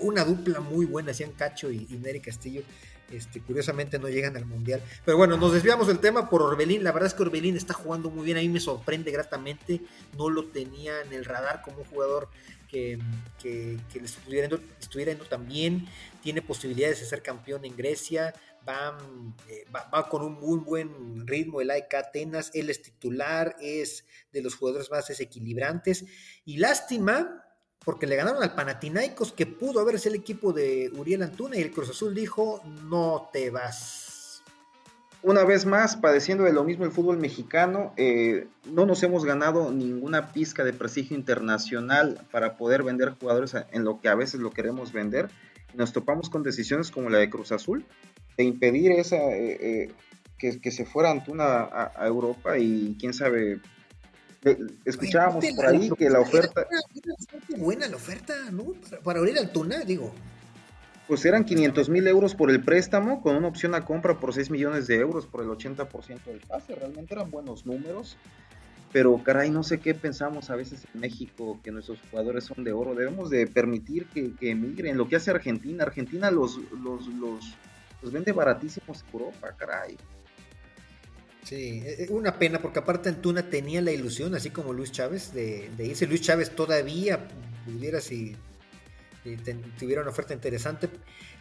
A: una dupla muy buena, hacían Cacho y, y Neri Castillo. Este, curiosamente no llegan al Mundial. Pero bueno, nos desviamos del tema por Orbelín. La verdad es que Orbelín está jugando muy bien. A mí me sorprende gratamente. No lo tenía en el radar como un jugador que, que, le estuviera yendo, estuviera tan bien. Tiene posibilidades de ser campeón en Grecia. Eh, va, con un muy buen ritmo el AEK Atenas. Él es titular, es de los jugadores más desequilibrantes. Y lástima porque le ganaron al Panathinaikos, que pudo haber sido el equipo de Uriel Antuna, y el Cruz Azul dijo, no te vas.
B: Una vez más, padeciendo de lo mismo el fútbol mexicano, eh, no nos hemos ganado ninguna pizca de prestigio internacional para poder vender jugadores en lo que a veces lo queremos vender. Nos topamos con decisiones como la de Cruz Azul, de impedir esa, eh, eh, que, se fuera Antuna a Europa y quién sabe escuchábamos por ahí que la oferta...
A: Era, buena la oferta, ¿no? Para, abrir al Tuna, digo.
B: Pues eran 500 mil euros por el préstamo, con una opción a compra por 6 millones de euros por el 80% del pase. Realmente eran buenos números. Pero caray, no sé qué pensamos a veces en México, que nuestros jugadores son de oro. Debemos de permitir que, emigren. Lo que hace Argentina, Argentina los, los, los, los vende baratísimos Europa, caray.
A: Sí, e, e, una pena porque aparte Antuna tenía la ilusión, así como Luis Chávez, de, irse. Luis Chávez todavía pudiera si, tuviera una oferta interesante.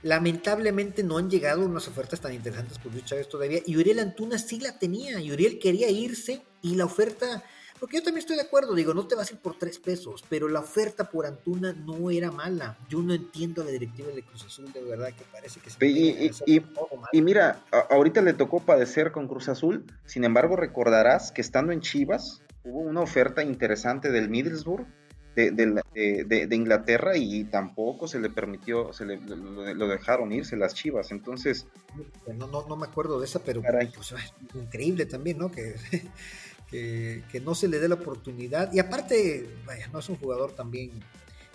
A: Lamentablemente no han llegado unas ofertas tan interesantes por Luis Chávez todavía. Y Uriel Antuna sí la tenía. Y Uriel quería irse y la oferta porque yo también estoy de acuerdo, digo, no te vas a ir por tres pesos, pero la oferta por Antuna no era mala. Yo no entiendo a la directiva de Cruz Azul, de verdad, que parece que se
B: y, y, y, mira, ahorita le tocó padecer con Cruz Azul, sin embargo, recordarás que estando en Chivas hubo una oferta interesante del Middlesbrough. De, de, Inglaterra y tampoco se le permitió, se le, lo, dejaron irse las chivas. Entonces.
A: No, no, no me acuerdo de esa, pero pues, increíble también, ¿no? Que [LAUGHS] que, no se le dé la oportunidad. Y aparte, vaya, no es un jugador también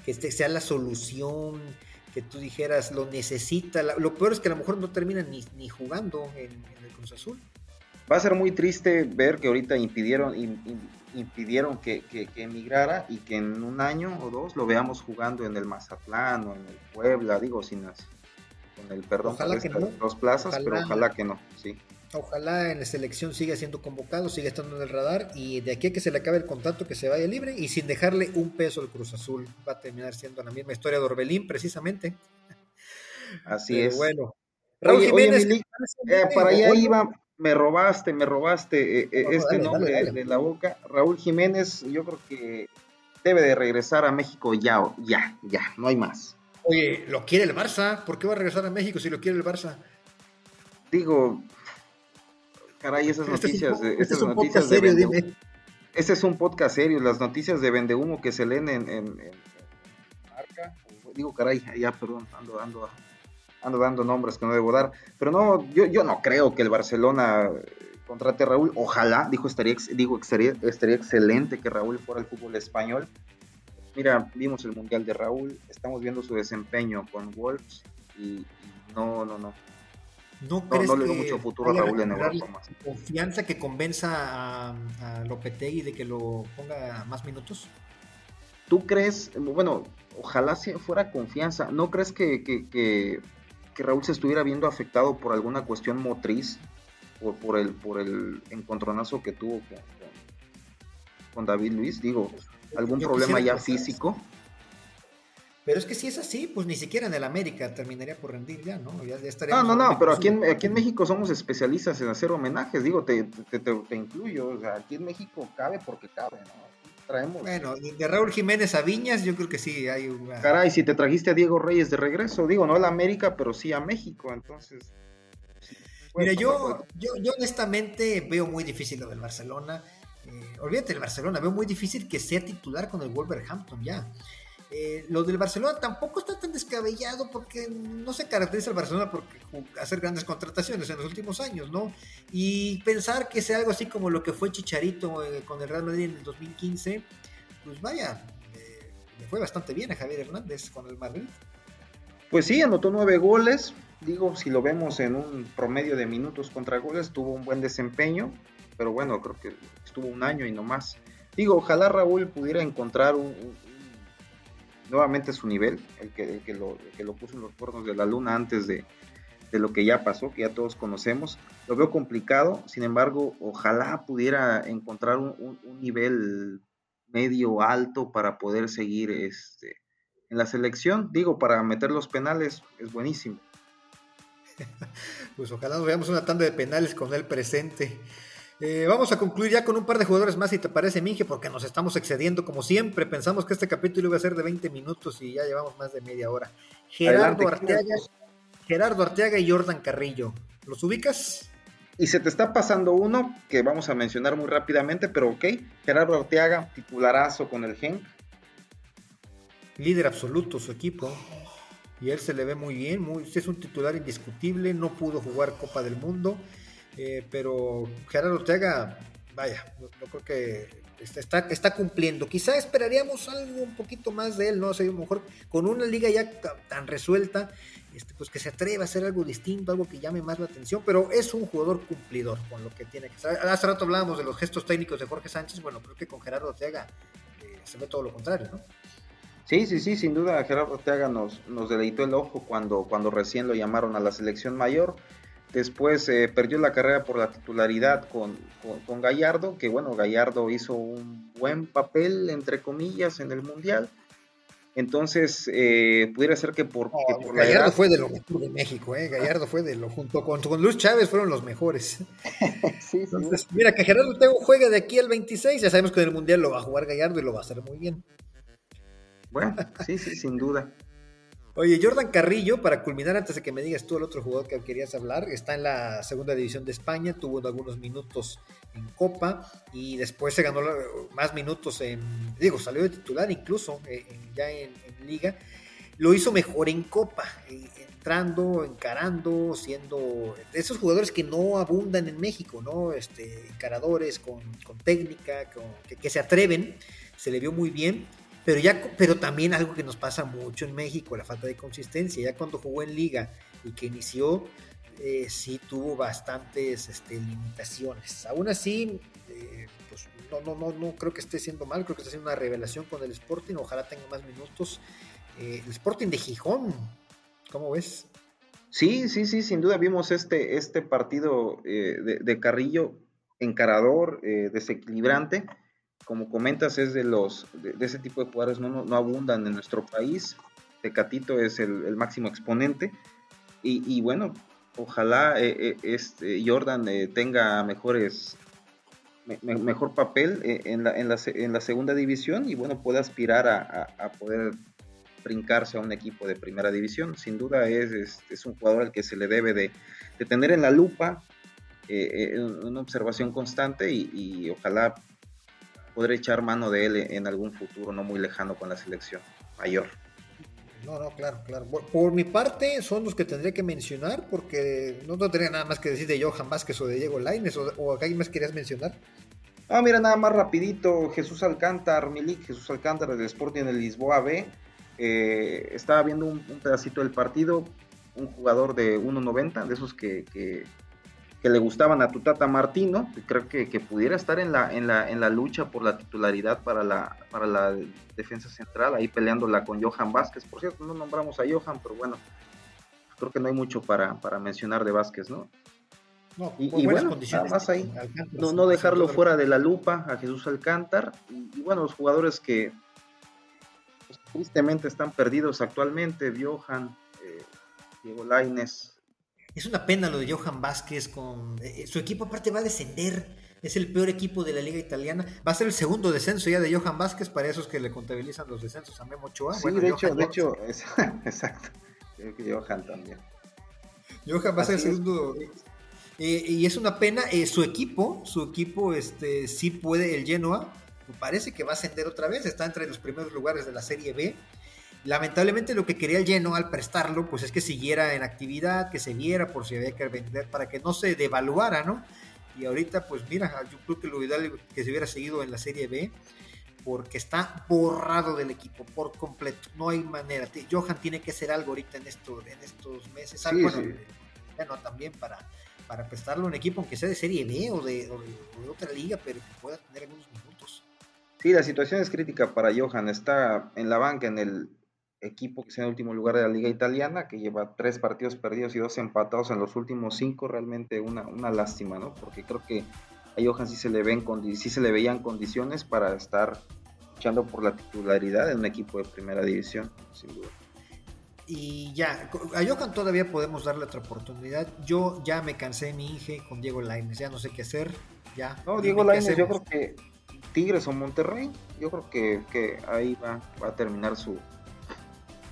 A: que este sea la solución, que tú dijeras lo necesita. Lo peor es que a lo mejor no termina ni, ni jugando en, el Cruz Azul.
B: Va a ser muy triste ver que ahorita impidieron, impidieron que, emigrara y que en un año o dos lo veamos jugando en el Mazatlán o en el Puebla, digo, sin las, con el perdón ojalá que no. dos plazas, pero ojalá que no, sí.
A: Ojalá en la selección siga siendo convocado, siga estando en el radar y de aquí a que se le acabe el contrato que se vaya libre y sin dejarle un peso al Cruz Azul. Va a terminar siendo la misma historia de Orbelín, precisamente.
B: Así es.
A: Bueno.
B: Raúl Jiménez. Eh, para allá iba, me robaste, me robaste eh, eh, este nombre de la boca. Raúl Jiménez, yo creo que debe de regresar a México ya, ya, ya, no hay más.
A: Oye, ¿lo quiere el Barça? ¿Por qué va a regresar a México si lo quiere el Barça?
B: Digo, Caray, esas este noticias, de, esas noticias de serio, Este es un podcast serio, las noticias de vendehumo que se leen en, en, marca. Digo, caray, ya, perdón, ando, ando, ando dando nombres que no debo dar. Pero no, yo, yo no creo que el Barcelona contrate a Raúl. Ojalá, dijo, estaría, digo, estaría, estaría excelente que Raúl fuera al fútbol español. Mira, vimos el Mundial de Raúl, estamos viendo su desempeño con Wolves y, no, no, no.
A: ¿No, no, le veo mucho futuro a Raúl en Europa más. ¿Confianza que convenza a, a Lopetegui de que lo ponga más minutos?
B: ¿Tú crees, bueno, ojalá fuera confianza, ¿no crees que, que, Raúl se estuviera viendo afectado por alguna cuestión motriz, por, por, el, por el encontronazo que tuvo con, David Luis? Digo, algún problema ya físico.
A: Pero es que si es así, pues ni siquiera en el América terminaría por rendir ya, ¿no? Ya,
B: no, no, no, pero aquí en, aquí en México somos especialistas en hacer homenajes, digo, te, te, te, te incluyo, o sea, aquí en México cabe porque cabe, ¿no? traemos.
A: Bueno, de Raúl Jiménez a Viñas, yo creo que sí hay una.
B: Caray, si te trajiste a Diego Reyes de regreso, digo, no a la América, pero sí a México, entonces.
A: Mira, yo, yo, yo honestamente veo muy difícil lo del Barcelona. Eh, olvídate del Barcelona, veo muy difícil que sea titular con el Wolverhampton ya. Eh, lo del Barcelona tampoco está tan descabellado porque no se caracteriza el Barcelona por hacer grandes contrataciones en los últimos años, ¿no? Y pensar que sea algo así como lo que fue Chicharito eh, con el Real Madrid en el 2015, pues vaya, eh, le fue bastante bien a Javier Hernández con el Madrid.
B: Pues sí, anotó nueve goles. Digo, si lo vemos en un promedio de minutos contra goles, tuvo un buen desempeño, pero bueno, creo que estuvo un año y no más. Digo, ojalá Raúl pudiera encontrar un nuevamente su nivel, el que, que, lo, que lo puso en los cuernos de la luna antes de, de lo que ya pasó, que ya todos conocemos. Lo veo complicado, sin embargo, ojalá pudiera encontrar un, un, nivel medio alto para poder seguir este, en la selección. Digo, para meter los penales es buenísimo. [LAUGHS]
A: Pues ojalá nos veamos una tanda de penales con él presente. Eh, vamos a concluir ya con un par de jugadores más, si te parece, Minge, porque nos estamos excediendo como siempre. Pensamos que este capítulo iba a ser de 20 minutos y ya llevamos más de media hora. Gerardo Arteaga, Gerardo Arteaga y Jordan Carrillo. ¿Los ubicas?
B: Y se te está pasando uno que vamos a mencionar muy rápidamente, pero ok. Gerardo Arteaga, titularazo con el Genk.
A: Líder absoluto su equipo. Y él se le ve muy bien, muy, es un titular indiscutible, no pudo jugar Copa del Mundo eh, pero Gerardo Ortega, vaya, yo, creo que está, está, cumpliendo. Quizá esperaríamos algo un poquito más de él, ¿no? O sea, a lo mejor con una liga ya tan resuelta, este, pues que se atreva a hacer algo distinto, algo que llame más la atención, pero es un jugador cumplidor con lo que tiene que ser. Hace rato hablábamos de los gestos técnicos de Jorge Sánchez, bueno, creo que con Gerardo Ortega eh, se ve todo lo contrario, ¿no?
B: Sí, sí, sí, sin duda Gerardo Ortega nos, nos deleitó el ojo cuando, cuando recién lo llamaron a la selección mayor. Después eh, perdió la carrera por la titularidad con, con, Gallardo, que bueno, Gallardo hizo un buen papel, entre comillas, en el Mundial. Entonces, eh, pudiera ser que por,
A: Gallardo fue de lo mejor de México, ¿eh? Gallardo fue de lo junto con, con Luis Chávez fueron los mejores. [LAUGHS] sí, Entonces, mira, que Gerardo Teo juegue de aquí al 26, ya sabemos que en el Mundial lo va a jugar Gallardo y lo va a hacer muy bien.
B: Bueno, sí, sí, sin duda.
A: Oye, Jordan Carrillo, para culminar antes de que me digas tú el otro jugador que querías hablar, está en la segunda división de España, tuvo algunos minutos en Copa y después se ganó más minutos en, digo, salió de titular incluso eh, ya en, Liga. Lo hizo mejor en Copa, eh, entrando, encarando, siendo de esos jugadores que no abundan en México, ¿no? Este, encaradores con, técnica, que, que se atreven, se le vio muy bien pero, ya, pero también algo que nos pasa mucho en México, la falta de consistencia. Ya cuando jugó en liga y que inició, eh, sí tuvo bastantes este, limitaciones. Aún así, eh, pues no, no, no, no creo que esté siendo mal, creo que está haciendo una revelación con el Sporting, ojalá tenga más minutos. Eh, el Sporting de Gijón, ¿cómo ves?
B: Sí, sí, sí, sin duda vimos este, este partido de, de, Carrillo encarador, desequilibrante como comentas, es de los de, ese tipo de jugadores no, no, abundan en nuestro país. Tecatito es el, máximo exponente. Y, bueno, ojalá eh, eh, este Jordan eh, tenga mejores mejor papel en la, en, la, en, la, segunda división y bueno, pueda aspirar a, poder brincarse a un equipo de primera división. Sin duda es, es, un jugador al que se le debe de, de tener en la lupa, una observación constante y, y, ojalá poder echar mano de él en algún futuro no muy lejano con la selección mayor.
A: No, no, claro, claro. Por, mi parte, son los que tendría que mencionar, porque no, tendría nada más que decir de Johan Vázquez o de Diego Laines, o, o acá más querías mencionar.
B: Ah, mira, nada más rapidito, Jesús Alcántar, Milik, Jesús Alcántar del Sporting el Lisboa B. Eh, estaba viendo un, pedacito del partido, un jugador de 1.90, de esos que, que, le gustaban a Tutata Martino, creo que, pudiera estar en la, en, la, en la lucha por la titularidad para la, para la defensa central, ahí peleándola con Johan Vázquez. Por cierto, no nombramos a Johan, pero bueno, creo que no hay mucho para, para mencionar de Vázquez, ¿no? No, y, bueno, nada más ahí, no, no dejarlo fuera de la lupa a Jesús Alcántar. Y, bueno, los jugadores que pues, tristemente están perdidos actualmente, Johan, eh, Diego Laines.
A: Es una pena lo de Johan Vázquez con eh, su equipo aparte va a descender. Es el peor equipo de la liga italiana. Va a ser el segundo descenso ya de Johan Vázquez para esos que le contabilizan los descensos a Memo Ochoa.
B: Sí, de, hecho, de hecho, [LAUGHS] exacto. Creo que Johan también.
A: Johan va a ser el segundo. Eh, y es una pena, eh, su equipo, su equipo este, sí puede, el Genoa, parece que va a ascender otra vez, está entre los primeros lugares de la Serie B. Lamentablemente lo que quería el Genoa al prestarlo, pues es que siguiera en actividad, que se viera por si había que vender, para que no se devaluara, ¿no? Y ahorita, pues mira, yo creo que lo ideal es que se hubiera seguido en la Serie B, porque está borrado del equipo por completo, no hay manera. Johan tiene que hacer algo ahorita en, esto, en estos meses, sí, bueno, también para para prestarle un equipo, aunque sea de Serie B o de, otra liga, pero que pueda tener algunos minutos.
B: Sí, la situación es crítica para Johan. Está en la banca en el equipo que está en el último lugar de la liga italiana, que lleva tres partidos perdidos y dos empatados en los últimos cinco. Realmente una, una lástima, ¿no? Porque creo que a Johan sí se le ven sí se le veían condiciones para estar luchando por la titularidad en un equipo de primera división, sin duda
A: y ya, a Johan todavía podemos darle otra oportunidad. Yo ya me cansé mi Inge con Diego Laines, ya no sé qué hacer. Ya.
B: No, Diego Laines, yo creo que Tigres o Monterrey, yo creo que, que ahí va, va a terminar su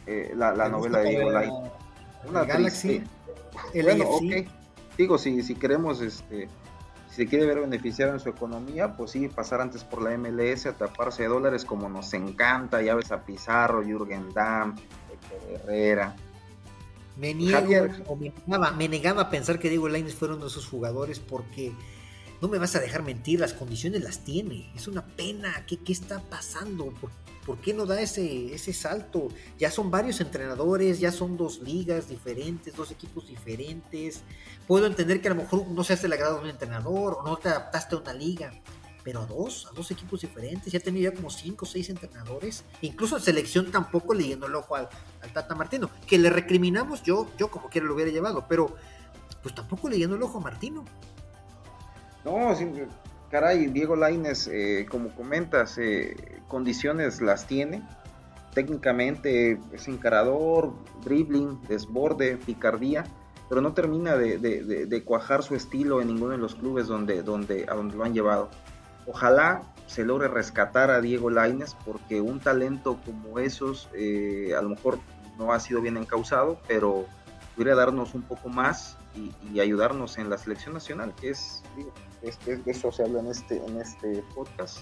B: eh, la, la novela de Diego Laines.
A: Una Galaxy,
B: el bueno, ok. Digo, si, si queremos, este, si se quiere ver beneficiado en su economía, pues sí, pasar antes por la MLS a taparse de dólares como nos encanta, ya ves a Pizarro, Jürgen Damm, Herrera.
A: Me niego, o me, negaba, a pensar que Diego Lainez fuera uno de esos jugadores porque no me vas a dejar mentir, las condiciones las tiene. Es una pena. ¿Qué, qué está pasando? ¿Por, qué no da ese, ese salto? Ya son varios entrenadores, ya son dos ligas diferentes, dos equipos diferentes. Puedo entender que a lo mejor no seas el agrado de un entrenador o no te adaptaste a una liga pero a dos, a dos equipos diferentes, ya ya como cinco o seis entrenadores, incluso en selección tampoco leyendo el ojo al, Tata Martino, que le recriminamos, yo, yo como quiera lo hubiera llevado, pero pues tampoco leyendo el ojo a Martino.
B: No, caray, Diego Laines, eh, como comentas, eh, condiciones las tiene, técnicamente es encarador, dribbling, desborde, picardía, pero no termina de, cuajar su estilo en ninguno de los clubes donde, donde, a donde lo han llevado. Ojalá se logre rescatar a Diego Laines porque un talento como esos eh, a lo mejor no ha sido bien encausado, pero podría darnos un poco más y, ayudarnos en la selección nacional, que es, digo, de eso se habla en este, en este podcast.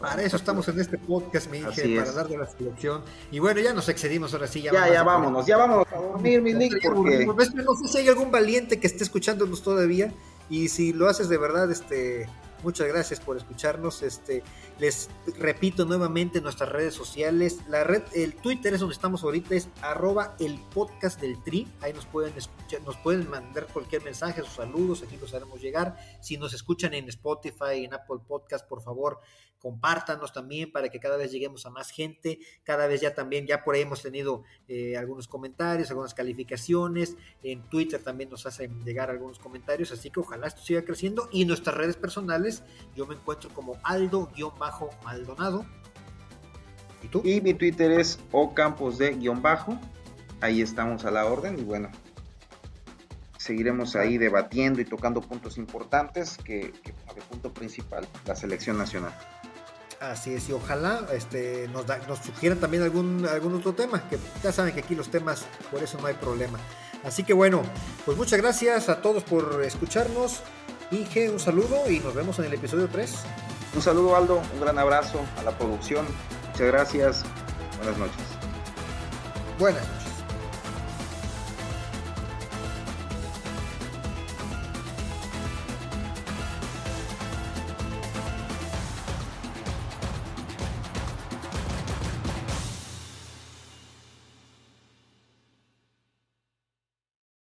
A: Para eso estamos en este podcast, mi hija, para dar de la selección. Y bueno, ya nos excedimos ahora sí.
B: Ya, ya, ya vámonos, ya vámonos a dormir, mi Nick, porque...
A: No sé si hay algún valiente que esté escuchándonos todavía. Y si lo haces de verdad, este Muchas gracias por escucharnos. Este, les repito nuevamente nuestras redes sociales. La red, el Twitter es donde estamos ahorita, es arroba el podcast del tri. Ahí nos pueden escuchar, nos pueden mandar cualquier mensaje, sus saludos, aquí los haremos llegar. Si nos escuchan en Spotify, en Apple Podcast, por favor, compártanos también para que cada vez lleguemos a más gente, cada vez ya también, ya por ahí hemos tenido eh, algunos comentarios, algunas calificaciones, en Twitter también nos hacen llegar algunos comentarios, así que ojalá esto siga creciendo y nuestras redes personales yo me encuentro como Aldo-Maldonado.
B: ¿Y tú? Y mi Twitter es Ocampos de guion bajo, ahí estamos a la orden y bueno, seguiremos ahí debatiendo y tocando puntos importantes que, que el punto principal, la selección nacional.
A: Así es, y ojalá este, nos, nos sugieran también algún, algún otro tema, que ya saben que aquí los temas, por eso no hay problema. Así que bueno, pues muchas gracias a todos por escucharnos. Inge, un saludo y nos vemos en el episodio 3.
B: Un saludo Aldo, un gran abrazo a la producción. Muchas gracias. Buenas noches.
A: Buenas.